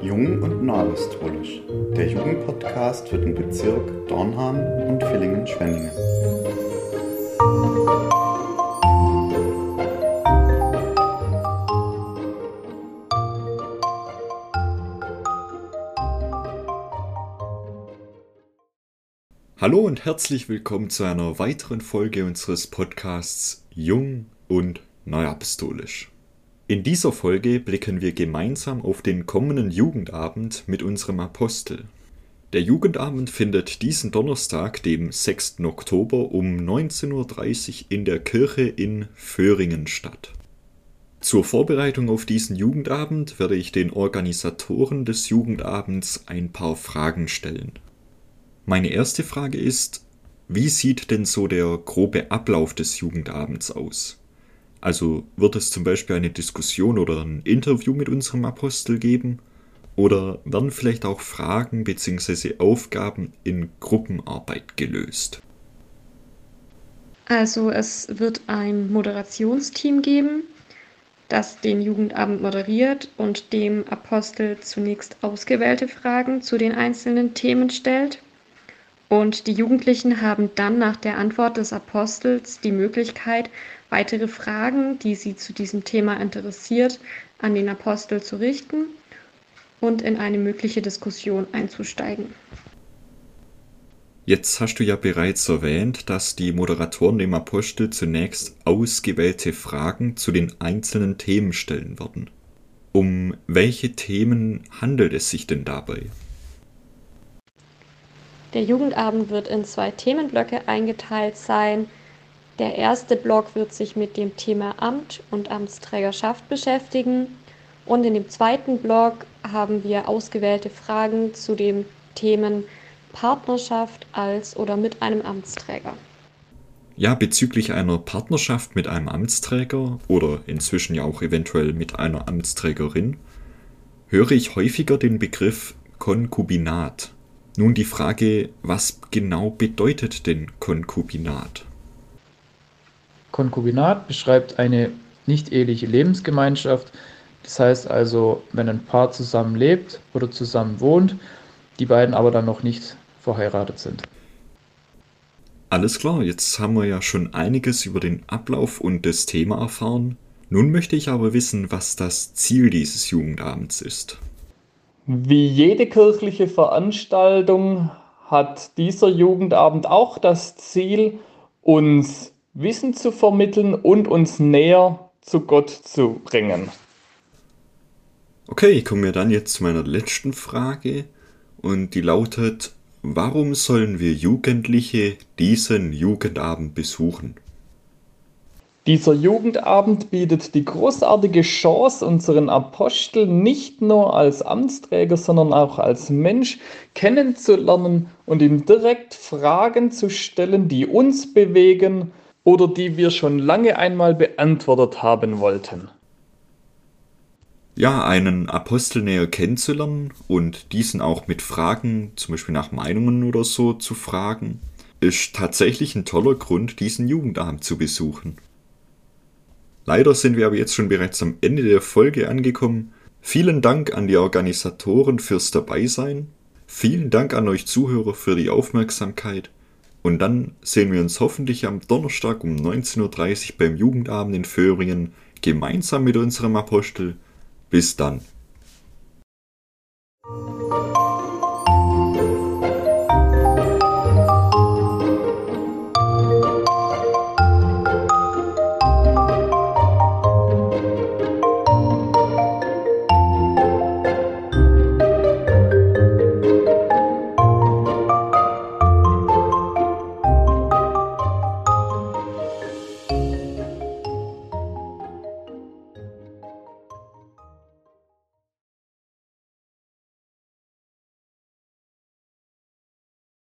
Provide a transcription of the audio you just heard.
Jung und Neuapostolisch, der Jugendpodcast für den Bezirk Dornham und Villingen-Schwenningen. Hallo und herzlich willkommen zu einer weiteren Folge unseres Podcasts Jung und Neuapostolisch. In dieser Folge blicken wir gemeinsam auf den kommenden Jugendabend mit unserem Apostel. Der Jugendabend findet diesen Donnerstag, dem 6. Oktober um 19.30 Uhr in der Kirche in Föhringen statt. Zur Vorbereitung auf diesen Jugendabend werde ich den Organisatoren des Jugendabends ein paar Fragen stellen. Meine erste Frage ist, wie sieht denn so der grobe Ablauf des Jugendabends aus? Also wird es zum Beispiel eine Diskussion oder ein Interview mit unserem Apostel geben? Oder werden vielleicht auch Fragen bzw. Aufgaben in Gruppenarbeit gelöst? Also es wird ein Moderationsteam geben, das den Jugendabend moderiert und dem Apostel zunächst ausgewählte Fragen zu den einzelnen Themen stellt. Und die Jugendlichen haben dann nach der Antwort des Apostels die Möglichkeit, weitere Fragen, die sie zu diesem Thema interessiert, an den Apostel zu richten und in eine mögliche Diskussion einzusteigen. Jetzt hast du ja bereits erwähnt, dass die Moderatoren dem Apostel zunächst ausgewählte Fragen zu den einzelnen Themen stellen werden. Um welche Themen handelt es sich denn dabei? Der Jugendabend wird in zwei Themenblöcke eingeteilt sein. Der erste Block wird sich mit dem Thema Amt und Amtsträgerschaft beschäftigen. Und in dem zweiten Block haben wir ausgewählte Fragen zu den Themen Partnerschaft als oder mit einem Amtsträger. Ja, bezüglich einer Partnerschaft mit einem Amtsträger oder inzwischen ja auch eventuell mit einer Amtsträgerin höre ich häufiger den Begriff Konkubinat. Nun die Frage, was genau bedeutet denn Konkubinat? Konkubinat beschreibt eine nicht-eheliche Lebensgemeinschaft. Das heißt also, wenn ein Paar zusammen lebt oder zusammen wohnt, die beiden aber dann noch nicht verheiratet sind. Alles klar, jetzt haben wir ja schon einiges über den Ablauf und das Thema erfahren. Nun möchte ich aber wissen, was das Ziel dieses Jugendabends ist. Wie jede kirchliche Veranstaltung hat dieser Jugendabend auch das Ziel, uns Wissen zu vermitteln und uns näher zu Gott zu bringen. Okay, kommen wir dann jetzt zu meiner letzten Frage und die lautet, warum sollen wir Jugendliche diesen Jugendabend besuchen? Dieser Jugendabend bietet die großartige Chance, unseren Apostel nicht nur als Amtsträger, sondern auch als Mensch kennenzulernen und ihm direkt Fragen zu stellen, die uns bewegen oder die wir schon lange einmal beantwortet haben wollten. Ja, einen Apostel näher kennenzulernen und diesen auch mit Fragen, zum Beispiel nach Meinungen oder so, zu fragen, ist tatsächlich ein toller Grund, diesen Jugendabend zu besuchen. Leider sind wir aber jetzt schon bereits am Ende der Folge angekommen. Vielen Dank an die Organisatoren fürs Dabeisein. Vielen Dank an euch Zuhörer für die Aufmerksamkeit. Und dann sehen wir uns hoffentlich am Donnerstag um 19.30 Uhr beim Jugendabend in Föhringen gemeinsam mit unserem Apostel. Bis dann.